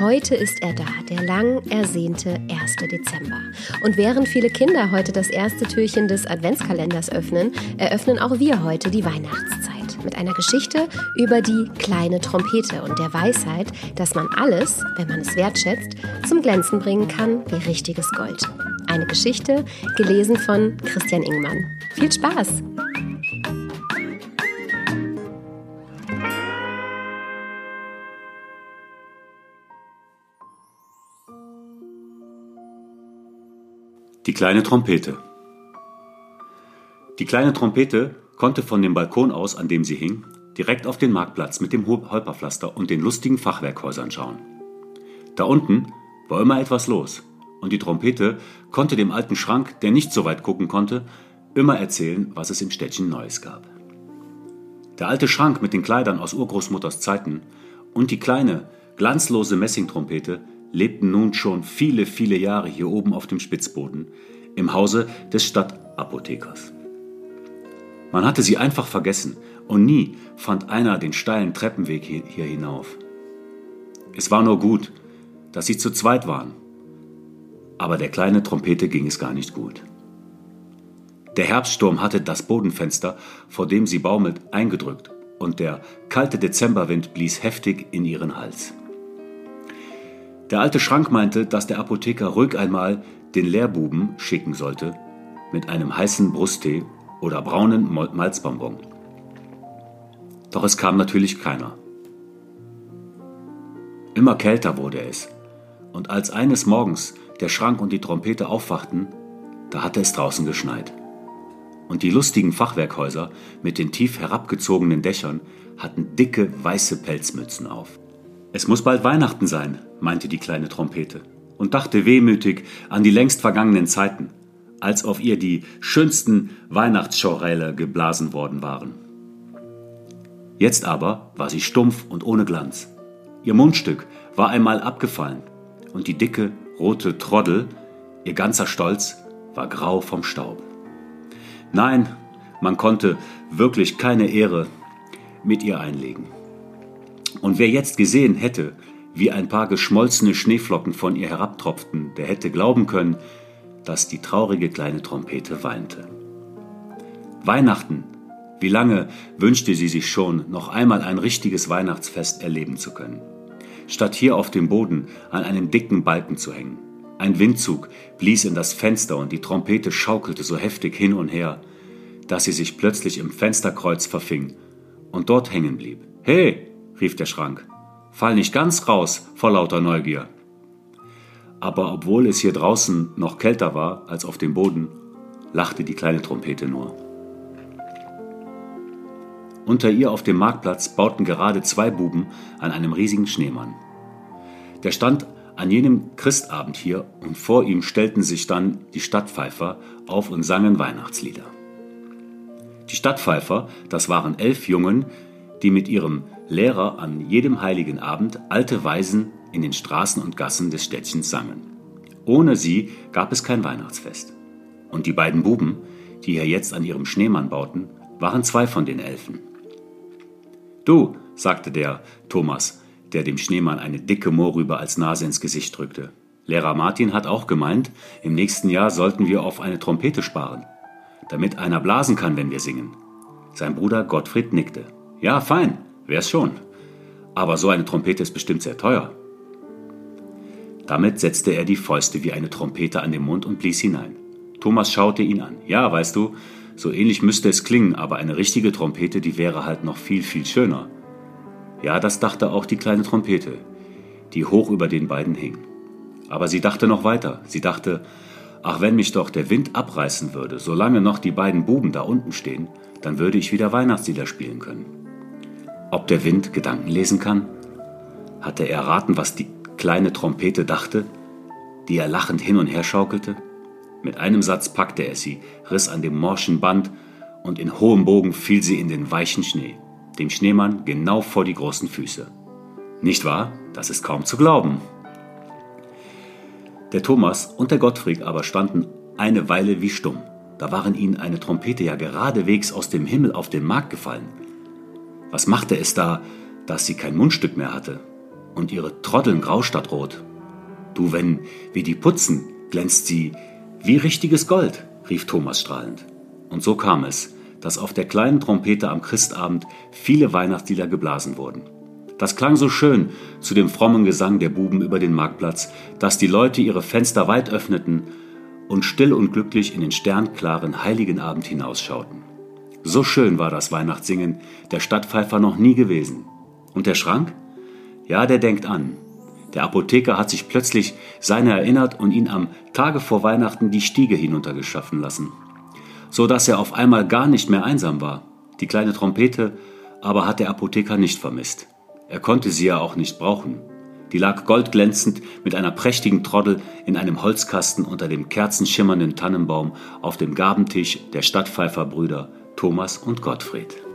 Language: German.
Heute ist er da, der lang ersehnte 1. Dezember. Und während viele Kinder heute das erste Türchen des Adventskalenders öffnen, eröffnen auch wir heute die Weihnachtszeit mit einer Geschichte über die kleine Trompete und der Weisheit, dass man alles, wenn man es wertschätzt, zum Glänzen bringen kann wie richtiges Gold. Eine Geschichte gelesen von Christian Ingmann. Viel Spaß! Die kleine Trompete. Die kleine Trompete konnte von dem Balkon aus, an dem sie hing, direkt auf den Marktplatz mit dem Holperpflaster und den lustigen Fachwerkhäusern schauen. Da unten war immer etwas los und die Trompete konnte dem alten Schrank, der nicht so weit gucken konnte, immer erzählen, was es im Städtchen Neues gab. Der alte Schrank mit den Kleidern aus Urgroßmutters Zeiten und die kleine, glanzlose Messingtrompete lebten nun schon viele, viele Jahre hier oben auf dem Spitzboden im Hause des Stadtapothekers. Man hatte sie einfach vergessen und nie fand einer den steilen Treppenweg hier hinauf. Es war nur gut, dass sie zu zweit waren, aber der kleine Trompete ging es gar nicht gut. Der Herbststurm hatte das Bodenfenster, vor dem sie baumelt, eingedrückt und der kalte Dezemberwind blies heftig in ihren Hals. Der alte Schrank meinte, dass der Apotheker ruhig einmal den Lehrbuben schicken sollte mit einem heißen Brusttee oder braunen Malzbonbon. Doch es kam natürlich keiner. Immer kälter wurde es, und als eines Morgens der Schrank und die Trompete aufwachten, da hatte es draußen geschneit. Und die lustigen Fachwerkhäuser mit den tief herabgezogenen Dächern hatten dicke weiße Pelzmützen auf. Es muss bald Weihnachten sein, meinte die kleine Trompete und dachte wehmütig an die längst vergangenen Zeiten, als auf ihr die schönsten Weihnachtschoräle geblasen worden waren. Jetzt aber war sie stumpf und ohne Glanz. Ihr Mundstück war einmal abgefallen und die dicke, rote Troddel, ihr ganzer Stolz, war grau vom Staub. Nein, man konnte wirklich keine Ehre mit ihr einlegen. Und wer jetzt gesehen hätte, wie ein paar geschmolzene Schneeflocken von ihr herabtropften, der hätte glauben können, dass die traurige kleine Trompete weinte. Weihnachten, wie lange wünschte sie sich schon, noch einmal ein richtiges Weihnachtsfest erleben zu können, statt hier auf dem Boden an einem dicken Balken zu hängen. Ein Windzug blies in das Fenster und die Trompete schaukelte so heftig hin und her, dass sie sich plötzlich im Fensterkreuz verfing und dort hängen blieb. Hey, rief der Schrank. Fall nicht ganz raus vor lauter Neugier. Aber obwohl es hier draußen noch kälter war als auf dem Boden, lachte die kleine Trompete nur. Unter ihr auf dem Marktplatz bauten gerade zwei Buben an einem riesigen Schneemann. Der stand an jenem Christabend hier und vor ihm stellten sich dann die Stadtpfeifer auf und sangen Weihnachtslieder. Die Stadtpfeifer, das waren elf Jungen, die mit ihrem Lehrer an jedem heiligen Abend alte Weisen in den Straßen und Gassen des Städtchens sangen. Ohne sie gab es kein Weihnachtsfest. Und die beiden Buben, die hier jetzt an ihrem Schneemann bauten, waren zwei von den Elfen. Du, sagte der Thomas, der dem Schneemann eine dicke Mohrrübe als Nase ins Gesicht drückte. Lehrer Martin hat auch gemeint, im nächsten Jahr sollten wir auf eine Trompete sparen, damit einer blasen kann, wenn wir singen. Sein Bruder Gottfried nickte. Ja, fein, wär's schon. Aber so eine Trompete ist bestimmt sehr teuer. Damit setzte er die Fäuste wie eine Trompete an den Mund und blies hinein. Thomas schaute ihn an. Ja, weißt du, so ähnlich müsste es klingen, aber eine richtige Trompete, die wäre halt noch viel, viel schöner. Ja, das dachte auch die kleine Trompete, die hoch über den beiden hing. Aber sie dachte noch weiter. Sie dachte, ach, wenn mich doch der Wind abreißen würde, solange noch die beiden Buben da unten stehen, dann würde ich wieder Weihnachtslieder spielen können. Ob der Wind Gedanken lesen kann? Hatte er erraten, was die kleine Trompete dachte, die er lachend hin und her schaukelte? Mit einem Satz packte er sie, riss an dem morschen Band und in hohem Bogen fiel sie in den weichen Schnee, dem Schneemann genau vor die großen Füße. Nicht wahr? Das ist kaum zu glauben. Der Thomas und der Gottfried aber standen eine Weile wie stumm. Da waren ihnen eine Trompete ja geradewegs aus dem Himmel auf den Markt gefallen. Was machte es da, dass sie kein Mundstück mehr hatte und ihre Troddeln grau statt rot? Du, wenn wir die putzen, glänzt sie wie richtiges Gold, rief Thomas strahlend. Und so kam es, dass auf der kleinen Trompete am Christabend viele Weihnachtslieder geblasen wurden. Das klang so schön zu dem frommen Gesang der Buben über den Marktplatz, dass die Leute ihre Fenster weit öffneten und still und glücklich in den sternklaren heiligen Abend hinausschauten. So schön war das Weihnachtssingen der Stadtpfeifer noch nie gewesen. Und der Schrank? Ja, der denkt an. Der Apotheker hat sich plötzlich seiner erinnert und ihn am Tage vor Weihnachten die Stiege hinuntergeschaffen lassen, so dass er auf einmal gar nicht mehr einsam war. Die kleine Trompete aber hat der Apotheker nicht vermisst. Er konnte sie ja auch nicht brauchen. Die lag goldglänzend mit einer prächtigen Troddel in einem Holzkasten unter dem kerzenschimmernden Tannenbaum auf dem Gabentisch der Stadtpfeiferbrüder Thomas und Gottfried.